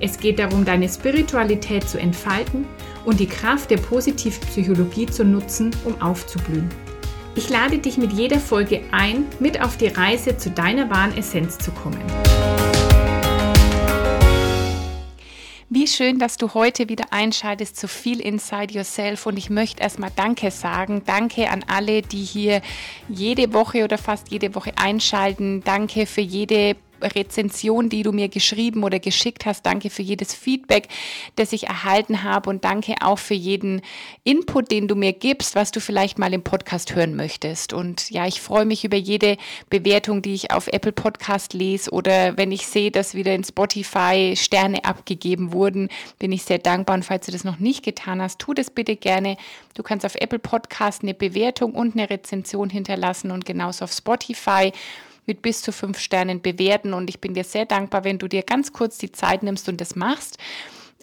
Es geht darum, deine Spiritualität zu entfalten und die Kraft der Positivpsychologie zu nutzen, um aufzublühen. Ich lade dich mit jeder Folge ein, mit auf die Reise zu deiner wahren Essenz zu kommen. Wie schön, dass du heute wieder einschaltest zu viel Inside Yourself und ich möchte erstmal Danke sagen. Danke an alle, die hier jede Woche oder fast jede Woche einschalten. Danke für jede Rezension, die du mir geschrieben oder geschickt hast. Danke für jedes Feedback, das ich erhalten habe und danke auch für jeden Input, den du mir gibst, was du vielleicht mal im Podcast hören möchtest. Und ja, ich freue mich über jede Bewertung, die ich auf Apple Podcast lese oder wenn ich sehe, dass wieder in Spotify Sterne abgegeben wurden, bin ich sehr dankbar. Und falls du das noch nicht getan hast, tu das bitte gerne. Du kannst auf Apple Podcast eine Bewertung und eine Rezension hinterlassen und genauso auf Spotify mit bis zu fünf Sternen bewerten. Und ich bin dir sehr dankbar, wenn du dir ganz kurz die Zeit nimmst und das machst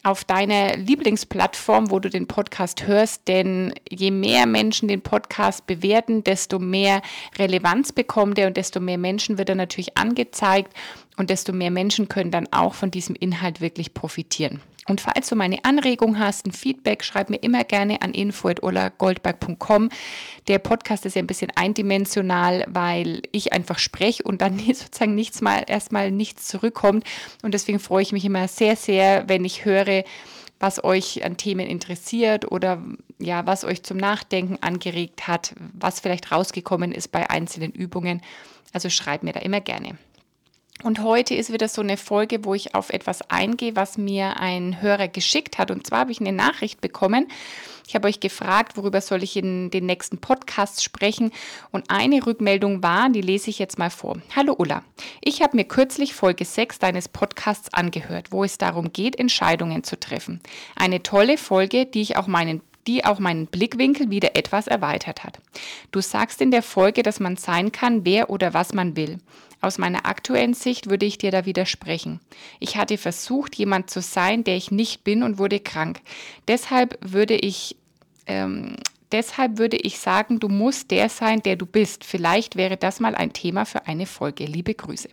auf deiner Lieblingsplattform, wo du den Podcast hörst, denn je mehr Menschen den Podcast bewerten, desto mehr Relevanz bekommt er und desto mehr Menschen wird er natürlich angezeigt und desto mehr Menschen können dann auch von diesem Inhalt wirklich profitieren. Und falls du meine Anregung hast, ein Feedback, schreib mir immer gerne an info.olagoldberg.com. Der Podcast ist ja ein bisschen eindimensional, weil ich einfach spreche und dann sozusagen nichts mal, erstmal nichts zurückkommt. Und deswegen freue ich mich immer sehr, sehr, wenn ich höre, was euch an Themen interessiert oder ja, was euch zum Nachdenken angeregt hat, was vielleicht rausgekommen ist bei einzelnen Übungen. Also schreib mir da immer gerne. Und heute ist wieder so eine Folge, wo ich auf etwas eingehe, was mir ein Hörer geschickt hat. Und zwar habe ich eine Nachricht bekommen. Ich habe euch gefragt, worüber soll ich in den nächsten Podcasts sprechen. Und eine Rückmeldung war, die lese ich jetzt mal vor. Hallo Ulla, ich habe mir kürzlich Folge 6 deines Podcasts angehört, wo es darum geht, Entscheidungen zu treffen. Eine tolle Folge, die ich auch meinen die auch meinen Blickwinkel wieder etwas erweitert hat. Du sagst in der Folge, dass man sein kann, wer oder was man will. Aus meiner aktuellen Sicht würde ich dir da widersprechen. Ich hatte versucht, jemand zu sein, der ich nicht bin und wurde krank. Deshalb würde ich ähm, deshalb würde ich sagen, du musst der sein, der du bist. Vielleicht wäre das mal ein Thema für eine Folge. Liebe Grüße.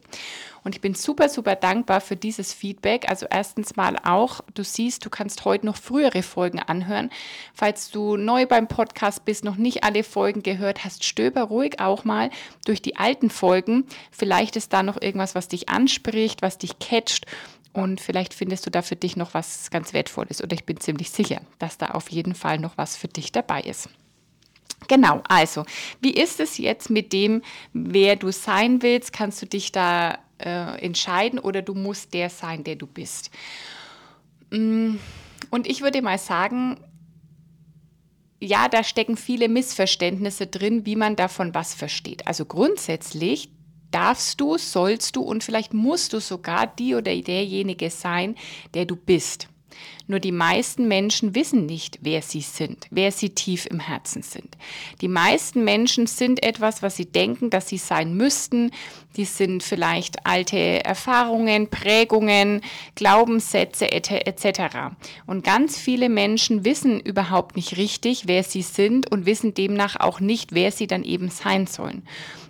Und ich bin super, super dankbar für dieses Feedback. Also erstens mal auch, du siehst, du kannst heute noch frühere Folgen anhören. Falls du neu beim Podcast bist, noch nicht alle Folgen gehört hast, stöber ruhig auch mal durch die alten Folgen. Vielleicht ist da noch irgendwas, was dich anspricht, was dich catcht. Und vielleicht findest du da für dich noch was ganz Wertvolles. Oder ich bin ziemlich sicher, dass da auf jeden Fall noch was für dich dabei ist. Genau, also, wie ist es jetzt mit dem, wer du sein willst? Kannst du dich da äh, entscheiden oder du musst der sein, der du bist? Mm, und ich würde mal sagen, ja, da stecken viele Missverständnisse drin, wie man davon was versteht. Also grundsätzlich darfst du, sollst du und vielleicht musst du sogar die oder derjenige sein, der du bist. Nur die meisten Menschen wissen nicht, wer sie sind, wer sie tief im Herzen sind. Die meisten Menschen sind etwas, was sie denken, dass sie sein müssten. Die sind vielleicht alte Erfahrungen, Prägungen, Glaubenssätze etc. Und ganz viele Menschen wissen überhaupt nicht richtig, wer sie sind und wissen demnach auch nicht, wer sie dann eben sein sollen.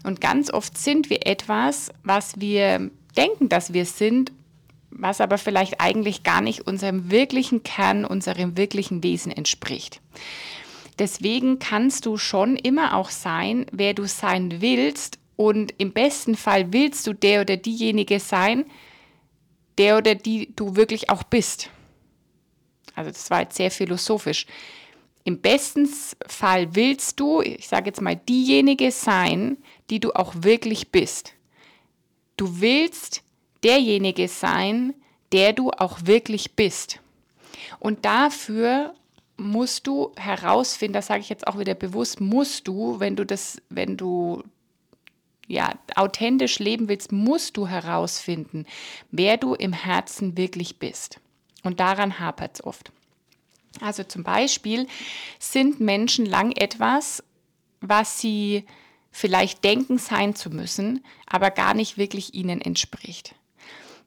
Und ganz oft sind wir etwas, was wir denken, dass wir sind was aber vielleicht eigentlich gar nicht unserem wirklichen Kern, unserem wirklichen Wesen entspricht. Deswegen kannst du schon immer auch sein, wer du sein willst und im besten Fall willst du der oder diejenige sein, der oder die du wirklich auch bist. Also das war jetzt sehr philosophisch. Im besten Fall willst du, ich sage jetzt mal, diejenige sein, die du auch wirklich bist. Du willst derjenige sein, der du auch wirklich bist. Und dafür musst du herausfinden, das sage ich jetzt auch wieder bewusst, musst du, wenn du das, wenn du ja, authentisch leben willst, musst du herausfinden, wer du im Herzen wirklich bist. Und daran hapert es oft. Also zum Beispiel sind Menschen lang etwas, was sie vielleicht denken sein zu müssen, aber gar nicht wirklich ihnen entspricht.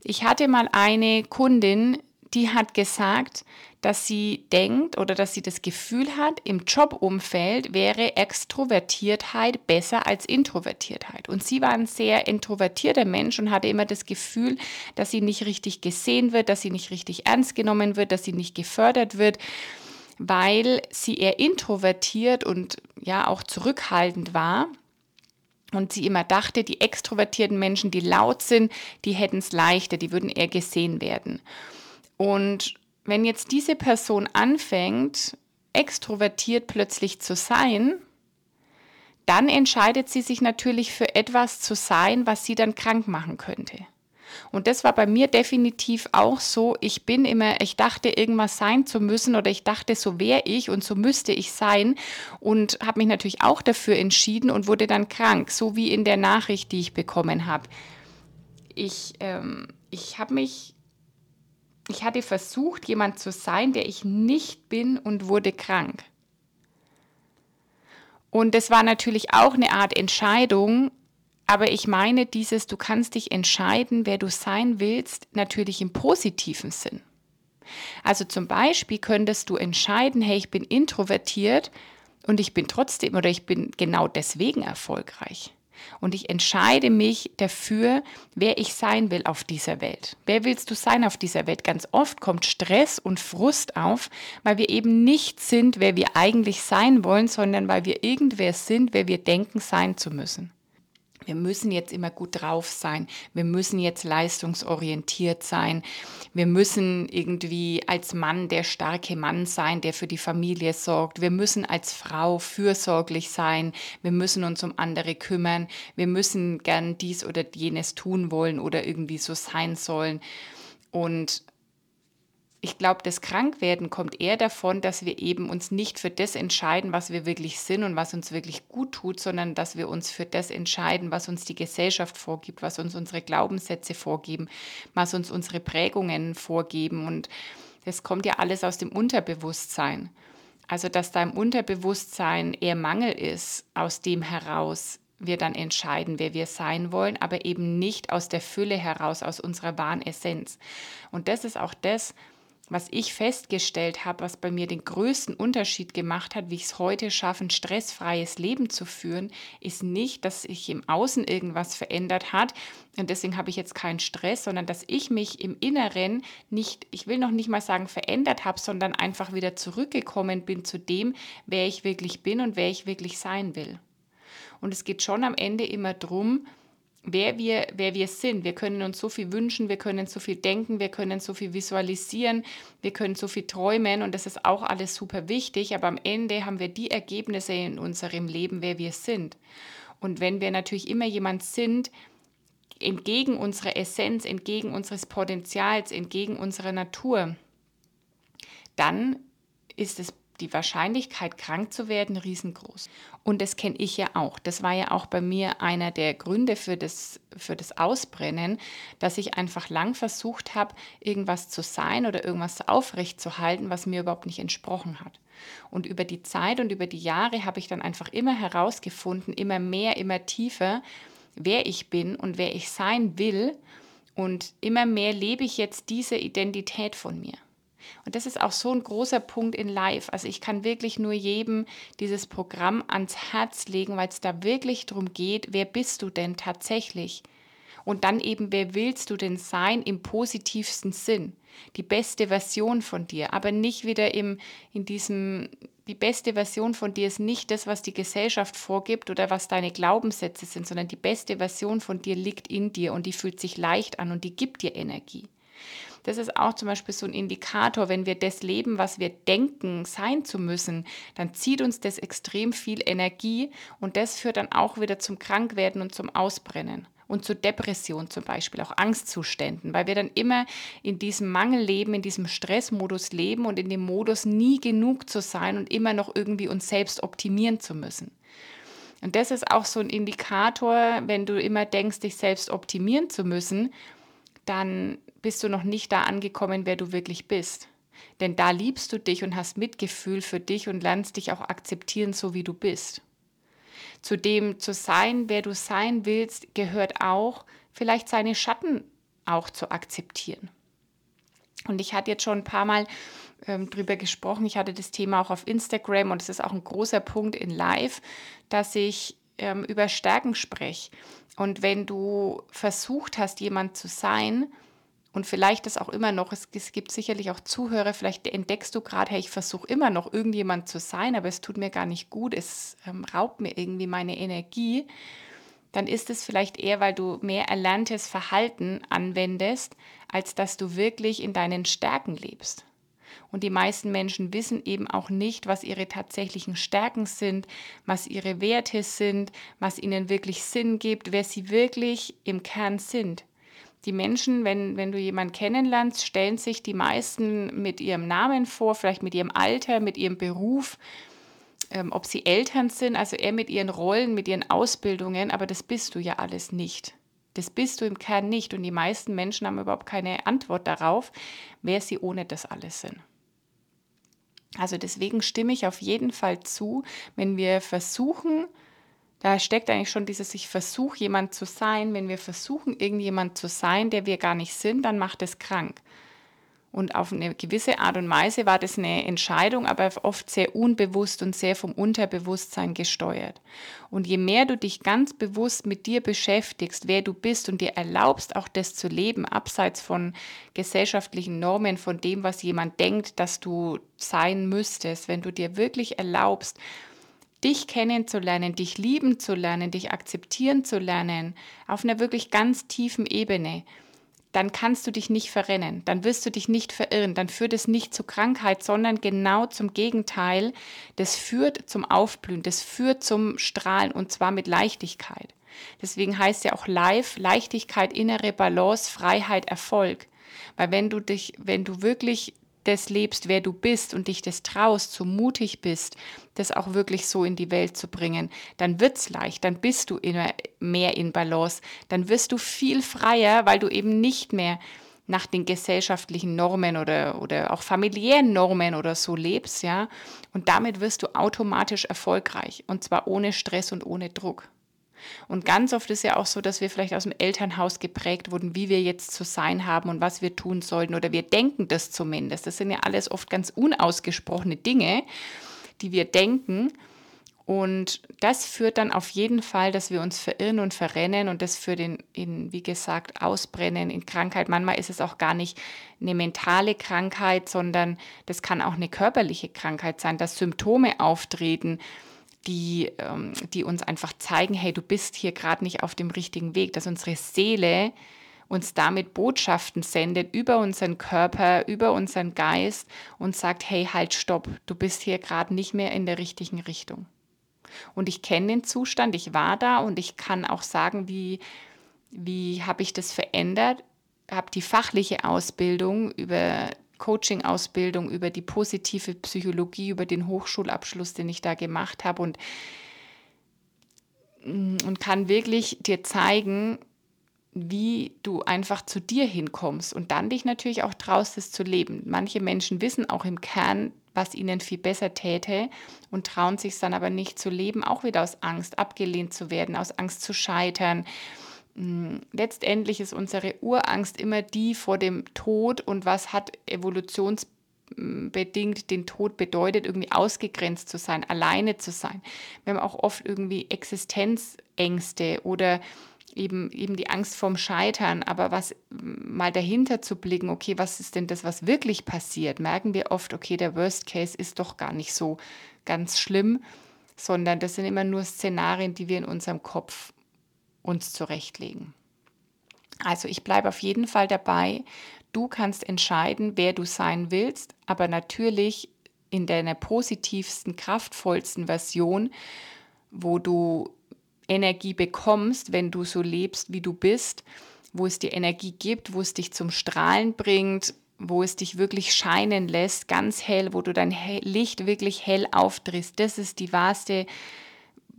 Ich hatte mal eine Kundin, die hat gesagt, dass sie denkt oder dass sie das Gefühl hat, im Jobumfeld wäre Extrovertiertheit besser als Introvertiertheit. Und sie war ein sehr introvertierter Mensch und hatte immer das Gefühl, dass sie nicht richtig gesehen wird, dass sie nicht richtig ernst genommen wird, dass sie nicht gefördert wird, weil sie eher introvertiert und ja auch zurückhaltend war und sie immer dachte, die extrovertierten Menschen, die laut sind, die hätten es leichter, die würden eher gesehen werden. Und wenn jetzt diese Person anfängt, extrovertiert plötzlich zu sein, dann entscheidet sie sich natürlich für etwas zu sein, was sie dann krank machen könnte. Und das war bei mir definitiv auch so. Ich bin immer, ich dachte, irgendwas sein zu müssen oder ich dachte, so wäre ich und so müsste ich sein und habe mich natürlich auch dafür entschieden und wurde dann krank, so wie in der Nachricht, die ich bekommen habe. Ich, ähm, ich habe mich, ich hatte versucht, jemand zu sein, der ich nicht bin und wurde krank. Und das war natürlich auch eine Art Entscheidung, aber ich meine dieses, du kannst dich entscheiden, wer du sein willst, natürlich im positiven Sinn. Also zum Beispiel könntest du entscheiden, hey, ich bin introvertiert und ich bin trotzdem oder ich bin genau deswegen erfolgreich. Und ich entscheide mich dafür, wer ich sein will auf dieser Welt. Wer willst du sein auf dieser Welt? Ganz oft kommt Stress und Frust auf, weil wir eben nicht sind, wer wir eigentlich sein wollen, sondern weil wir irgendwer sind, wer wir denken sein zu müssen wir müssen jetzt immer gut drauf sein, wir müssen jetzt leistungsorientiert sein, wir müssen irgendwie als Mann der starke Mann sein, der für die Familie sorgt, wir müssen als Frau fürsorglich sein, wir müssen uns um andere kümmern, wir müssen gern dies oder jenes tun wollen oder irgendwie so sein sollen. Und ich glaube, das Krankwerden kommt eher davon, dass wir eben uns nicht für das entscheiden, was wir wirklich sind und was uns wirklich gut tut, sondern dass wir uns für das entscheiden, was uns die Gesellschaft vorgibt, was uns unsere Glaubenssätze vorgeben, was uns unsere Prägungen vorgeben. Und das kommt ja alles aus dem Unterbewusstsein. Also, dass da im Unterbewusstsein eher Mangel ist, aus dem heraus wir dann entscheiden, wer wir sein wollen, aber eben nicht aus der Fülle heraus, aus unserer wahren Essenz. Und das ist auch das, was ich festgestellt habe, was bei mir den größten Unterschied gemacht hat, wie ich es heute schaffe, ein stressfreies Leben zu führen, ist nicht, dass sich im Außen irgendwas verändert hat und deswegen habe ich jetzt keinen Stress, sondern dass ich mich im Inneren nicht, ich will noch nicht mal sagen verändert habe, sondern einfach wieder zurückgekommen bin zu dem, wer ich wirklich bin und wer ich wirklich sein will. Und es geht schon am Ende immer darum, wer wir, wer wir sind. Wir können uns so viel wünschen, wir können so viel denken, wir können so viel visualisieren, wir können so viel träumen und das ist auch alles super wichtig, aber am Ende haben wir die Ergebnisse in unserem Leben, wer wir sind. Und wenn wir natürlich immer jemand sind, entgegen unserer Essenz, entgegen unseres Potenzials, entgegen unserer Natur, dann ist es die Wahrscheinlichkeit, krank zu werden, riesengroß. Und das kenne ich ja auch. Das war ja auch bei mir einer der Gründe für das, für das Ausbrennen, dass ich einfach lang versucht habe, irgendwas zu sein oder irgendwas aufrechtzuerhalten, was mir überhaupt nicht entsprochen hat. Und über die Zeit und über die Jahre habe ich dann einfach immer herausgefunden, immer mehr, immer tiefer, wer ich bin und wer ich sein will. Und immer mehr lebe ich jetzt diese Identität von mir. Und das ist auch so ein großer Punkt in Live. Also ich kann wirklich nur jedem dieses Programm ans Herz legen, weil es da wirklich darum geht, wer bist du denn tatsächlich? Und dann eben, wer willst du denn sein im positivsten Sinn? Die beste Version von dir, aber nicht wieder im, in diesem, die beste Version von dir ist nicht das, was die Gesellschaft vorgibt oder was deine Glaubenssätze sind, sondern die beste Version von dir liegt in dir und die fühlt sich leicht an und die gibt dir Energie. Das ist auch zum Beispiel so ein Indikator, wenn wir das leben, was wir denken, sein zu müssen, dann zieht uns das extrem viel Energie und das führt dann auch wieder zum Krankwerden und zum Ausbrennen und zu Depression zum Beispiel, auch Angstzuständen, weil wir dann immer in diesem Mangel leben, in diesem Stressmodus leben und in dem Modus nie genug zu sein und immer noch irgendwie uns selbst optimieren zu müssen. Und das ist auch so ein Indikator, wenn du immer denkst, dich selbst optimieren zu müssen, dann bist du noch nicht da angekommen, wer du wirklich bist. Denn da liebst du dich und hast Mitgefühl für dich und lernst dich auch akzeptieren, so wie du bist. Zu dem zu sein, wer du sein willst, gehört auch, vielleicht seine Schatten auch zu akzeptieren. Und ich hatte jetzt schon ein paar Mal ähm, drüber gesprochen. Ich hatte das Thema auch auf Instagram und es ist auch ein großer Punkt in Live, dass ich ähm, über Stärken spreche. Und wenn du versucht hast, jemand zu sein, und vielleicht ist auch immer noch, es, gibt sicherlich auch Zuhörer, vielleicht entdeckst du gerade, hey, ich versuche immer noch irgendjemand zu sein, aber es tut mir gar nicht gut, es ähm, raubt mir irgendwie meine Energie, dann ist es vielleicht eher, weil du mehr erlerntes Verhalten anwendest, als dass du wirklich in deinen Stärken lebst. Und die meisten Menschen wissen eben auch nicht, was ihre tatsächlichen Stärken sind, was ihre Werte sind, was ihnen wirklich Sinn gibt, wer sie wirklich im Kern sind. Die Menschen, wenn, wenn du jemanden kennenlernst, stellen sich die meisten mit ihrem Namen vor, vielleicht mit ihrem Alter, mit ihrem Beruf, ähm, ob sie Eltern sind, also eher mit ihren Rollen, mit ihren Ausbildungen, aber das bist du ja alles nicht. Das bist du im Kern nicht und die meisten Menschen haben überhaupt keine Antwort darauf, wer sie ohne das alles sind. Also deswegen stimme ich auf jeden Fall zu, wenn wir versuchen, da steckt eigentlich schon dieses, ich versuche jemand zu sein. Wenn wir versuchen, irgendjemand zu sein, der wir gar nicht sind, dann macht es krank. Und auf eine gewisse Art und Weise war das eine Entscheidung, aber oft sehr unbewusst und sehr vom Unterbewusstsein gesteuert. Und je mehr du dich ganz bewusst mit dir beschäftigst, wer du bist und dir erlaubst, auch das zu leben, abseits von gesellschaftlichen Normen, von dem, was jemand denkt, dass du sein müsstest, wenn du dir wirklich erlaubst, dich kennenzulernen, dich lieben zu lernen, dich akzeptieren zu lernen, auf einer wirklich ganz tiefen Ebene, dann kannst du dich nicht verrennen, dann wirst du dich nicht verirren, dann führt es nicht zu Krankheit, sondern genau zum Gegenteil, das führt zum Aufblühen, das führt zum Strahlen und zwar mit Leichtigkeit. Deswegen heißt ja auch Life, Leichtigkeit, innere Balance, Freiheit, Erfolg. Weil wenn du dich, wenn du wirklich das lebst, wer du bist und dich das traust, so mutig bist, das auch wirklich so in die Welt zu bringen, dann wird's leicht, dann bist du immer mehr in Balance, dann wirst du viel freier, weil du eben nicht mehr nach den gesellschaftlichen Normen oder, oder auch familiären Normen oder so lebst, ja. Und damit wirst du automatisch erfolgreich und zwar ohne Stress und ohne Druck. Und ganz oft ist ja auch so, dass wir vielleicht aus dem Elternhaus geprägt wurden, wie wir jetzt zu sein haben und was wir tun sollten oder wir denken das zumindest. Das sind ja alles oft ganz unausgesprochene Dinge, die wir denken. Und das führt dann auf jeden Fall, dass wir uns verirren und verrennen und das führt in, in, wie gesagt, Ausbrennen, in Krankheit. Manchmal ist es auch gar nicht eine mentale Krankheit, sondern das kann auch eine körperliche Krankheit sein, dass Symptome auftreten, die, ähm, die uns einfach zeigen, hey, du bist hier gerade nicht auf dem richtigen Weg, dass unsere Seele uns damit Botschaften sendet über unseren Körper, über unseren Geist und sagt, hey, halt, stopp, du bist hier gerade nicht mehr in der richtigen Richtung. Und ich kenne den Zustand, ich war da und ich kann auch sagen, wie, wie habe ich das verändert, habe die fachliche Ausbildung über Coaching-Ausbildung, über die positive Psychologie, über den Hochschulabschluss, den ich da gemacht habe und, mm, und kann wirklich dir zeigen, wie du einfach zu dir hinkommst und dann dich natürlich auch traust, es zu leben. Manche Menschen wissen auch im Kern, was ihnen viel besser täte und trauen sich dann aber nicht zu leben, auch wieder aus Angst, abgelehnt zu werden, aus Angst zu scheitern, letztendlich ist unsere Urangst immer die vor dem Tod und was hat evolutionsbedingt den Tod bedeutet, irgendwie ausgegrenzt zu sein, alleine zu sein. Wir haben auch oft irgendwie Existenzängste oder eben, eben die Angst vorm Scheitern, aber was mal dahinter zu blicken, okay, was ist denn das, was wirklich passiert, merken wir oft, okay, der Worst Case ist doch gar nicht so ganz schlimm, sondern das sind immer nur Szenarien, die wir in unserem Kopf uns zurechtlegen. Also ich bleibe auf jeden Fall dabei. Du kannst entscheiden, wer du sein willst, aber natürlich in deiner positivsten, kraftvollsten Version, wo du Energie bekommst, wenn du so lebst, wie du bist, wo es dir Energie gibt, wo es dich zum Strahlen bringt, wo es dich wirklich scheinen lässt, ganz hell, wo du dein Licht wirklich hell aufdrehst. Das ist die wahrste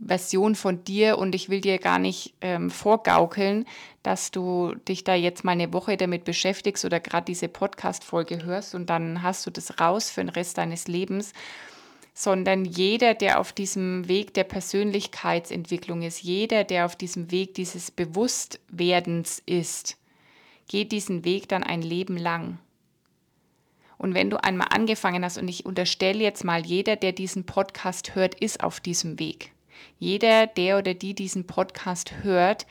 Version von dir und ich will dir gar nicht ähm, vorgaukeln, dass du dich da jetzt mal eine Woche damit beschäftigst oder gerade diese Podcast-Folge hörst und dann hast du das raus für den Rest deines Lebens, sondern jeder, der auf diesem Weg der Persönlichkeitsentwicklung ist, jeder, der auf diesem Weg dieses Bewusstwerdens ist, geht diesen Weg dann ein Leben lang. Und wenn du einmal angefangen hast, und ich unterstelle jetzt mal, jeder, der diesen Podcast hört, ist auf diesem Weg. Jeder, der oder die diesen Podcast hört,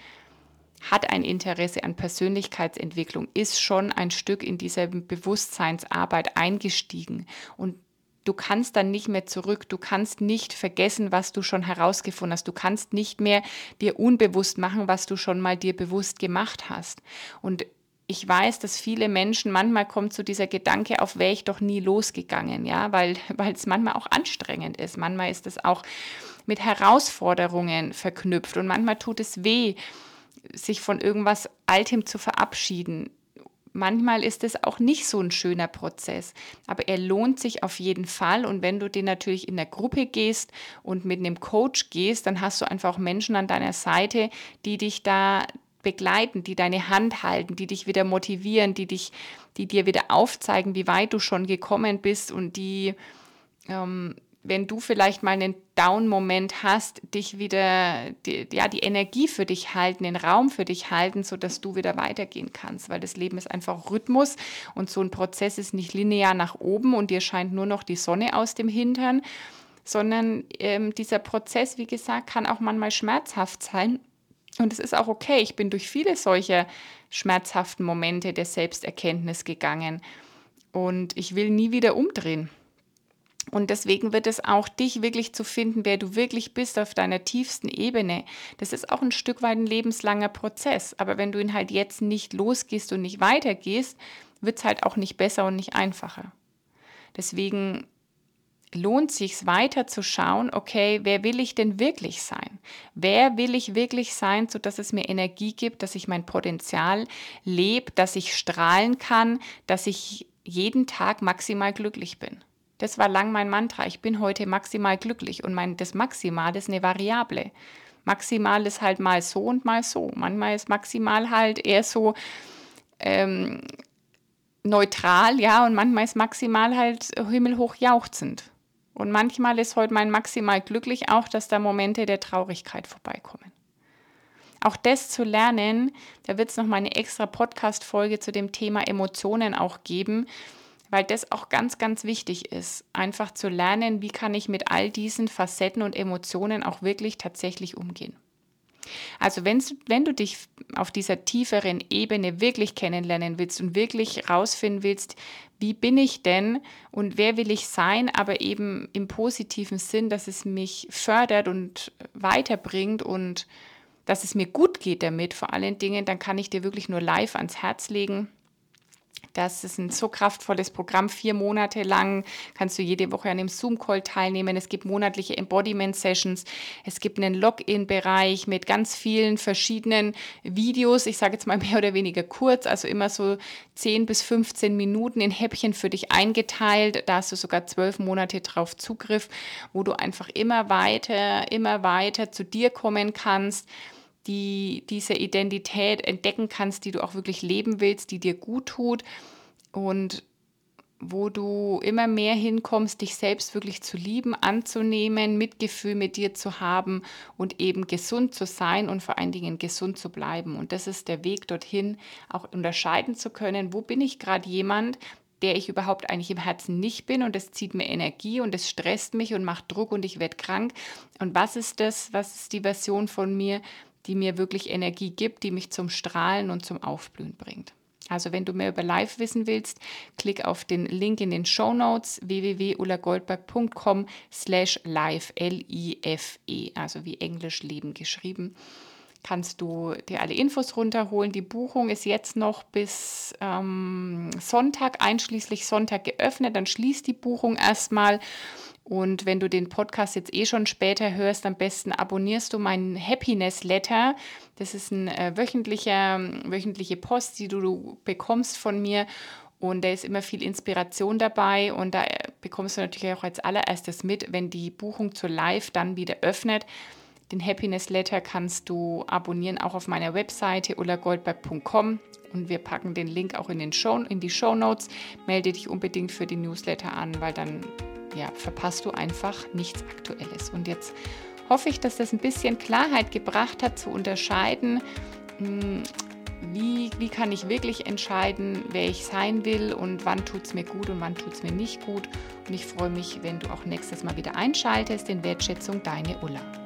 hat ein Interesse an Persönlichkeitsentwicklung, ist schon ein Stück in dieser Bewusstseinsarbeit eingestiegen. Und du kannst dann nicht mehr zurück, du kannst nicht vergessen, was du schon herausgefunden hast, du kannst nicht mehr dir unbewusst machen, was du schon mal dir bewusst gemacht hast. Und ich weiß, dass viele Menschen, manchmal kommt so dieser Gedanke auf, wäre ich doch nie losgegangen, ja, weil, weil es manchmal auch anstrengend ist. Manchmal ist es auch mit Herausforderungen verknüpft und manchmal tut es weh, sich von irgendwas Altem zu verabschieden. Manchmal ist es auch nicht so ein schöner Prozess, aber er lohnt sich auf jeden Fall. Und wenn du den natürlich in der Gruppe gehst und mit einem Coach gehst, dann hast du einfach auch Menschen an deiner Seite, die dich da begleiten, die deine Hand halten, die dich wieder motivieren, die dich, die dir wieder aufzeigen, wie weit du schon gekommen bist und die, ähm, wenn du vielleicht mal einen Down-Moment hast, dich wieder, die, ja, die Energie für dich halten, den Raum für dich halten, sodass du wieder weitergehen kannst, weil das Leben ist einfach Rhythmus und so ein Prozess ist nicht linear nach oben und dir scheint nur noch die Sonne aus dem Hintern, sondern ähm, dieser Prozess, wie gesagt, kann auch manchmal schmerzhaft sein und es ist auch okay. Ich bin durch viele solcher schmerzhaften Momente der Selbsterkenntnis gegangen. Und ich will nie wieder umdrehen. Und deswegen wird es auch dich wirklich zu finden, wer du wirklich bist auf deiner tiefsten Ebene. Das ist auch ein Stück weit ein lebenslanger Prozess. Aber wenn du ihn halt jetzt nicht losgehst und nicht weitergehst, wird es halt auch nicht besser und nicht einfacher. Deswegen lohnt sich weiter zu schauen, okay, wer will ich denn wirklich sein? Wer will ich wirklich sein, sodass es mir Energie gibt, dass ich mein Potenzial lebe, dass ich strahlen kann, dass ich jeden Tag maximal glücklich bin? Das war lang mein Mantra. Ich bin heute maximal glücklich und mein, das Maximal ist eine Variable. Maximal ist halt mal so und mal so. Manchmal ist maximal halt eher so ähm, neutral, ja, und manchmal ist maximal halt himmelhoch jauchzend. Und manchmal ist heute mein maximal glücklich auch, dass da Momente der Traurigkeit vorbeikommen. Auch das zu lernen, da wird es noch mal eine extra Podcast-Folge zu dem Thema Emotionen auch geben, weil das auch ganz, ganz wichtig ist. Einfach zu lernen, wie kann ich mit all diesen Facetten und Emotionen auch wirklich tatsächlich umgehen. Also wenn, wenn du dich auf dieser tieferen Ebene wirklich kennenlernen willst und wirklich rausfinden willst, wie bin ich denn und wer will ich sein, aber eben im positiven Sinn, dass es mich fördert und weiterbringt und dass es mir gut geht damit, vor allen Dingen, dann kann ich dir wirklich nur live ans Herz legen das ist ein so kraftvolles Programm. Vier Monate lang kannst du jede Woche an einem Zoom-Call teilnehmen. Es gibt monatliche Embodiment-Sessions. Es gibt einen Login-Bereich mit ganz vielen verschiedenen Videos. Ich sage jetzt mal mehr oder weniger kurz, also immer so 10 bis 15 Minuten in Häppchen für dich eingeteilt. Da hast du sogar zwölf Monate drauf Zugriff, wo du einfach immer weiter, immer weiter zu dir kommen kannst die diese Identität entdecken kannst, die du auch wirklich leben willst, die dir gut tut und wo du immer mehr hinkommst, dich selbst wirklich zu lieben, anzunehmen, Mitgefühl mit dir zu haben und eben gesund zu sein und vor allen Dingen gesund zu bleiben. Und das ist der Weg dorthin, auch unterscheiden zu können, wo bin ich gerade jemand, der ich überhaupt eigentlich im Herzen nicht bin und es zieht mir Energie und es stresst mich und macht Druck und ich werde krank. Und was ist das, was ist die Version von mir, die mir wirklich Energie gibt, die mich zum Strahlen und zum Aufblühen bringt. Also wenn du mehr über Live wissen willst, klick auf den Link in den Show Notes www.ulagoldberg.com slash live, L-I-F-E, also wie Englisch Leben geschrieben. Kannst du dir alle Infos runterholen. Die Buchung ist jetzt noch bis ähm, Sonntag, einschließlich Sonntag geöffnet. Dann schließt die Buchung erstmal. Und wenn du den Podcast jetzt eh schon später hörst, am besten abonnierst du meinen Happiness Letter. Das ist eine äh, wöchentlicher, wöchentliche Post, die du, du bekommst von mir. Und da ist immer viel Inspiration dabei. Und da äh, bekommst du natürlich auch als allererstes mit, wenn die Buchung zur Live dann wieder öffnet Den Happiness Letter kannst du abonnieren, auch auf meiner Webseite ullagoldberg.com und wir packen den Link auch in, den Show, in die Show Notes. Melde dich unbedingt für die Newsletter an, weil dann ja, verpasst du einfach nichts Aktuelles. Und jetzt hoffe ich, dass das ein bisschen Klarheit gebracht hat, zu unterscheiden, hm, wie, wie kann ich wirklich entscheiden, wer ich sein will und wann tut es mir gut und wann tut es mir nicht gut. Und ich freue mich, wenn du auch nächstes Mal wieder einschaltest in Wertschätzung, deine Ulla.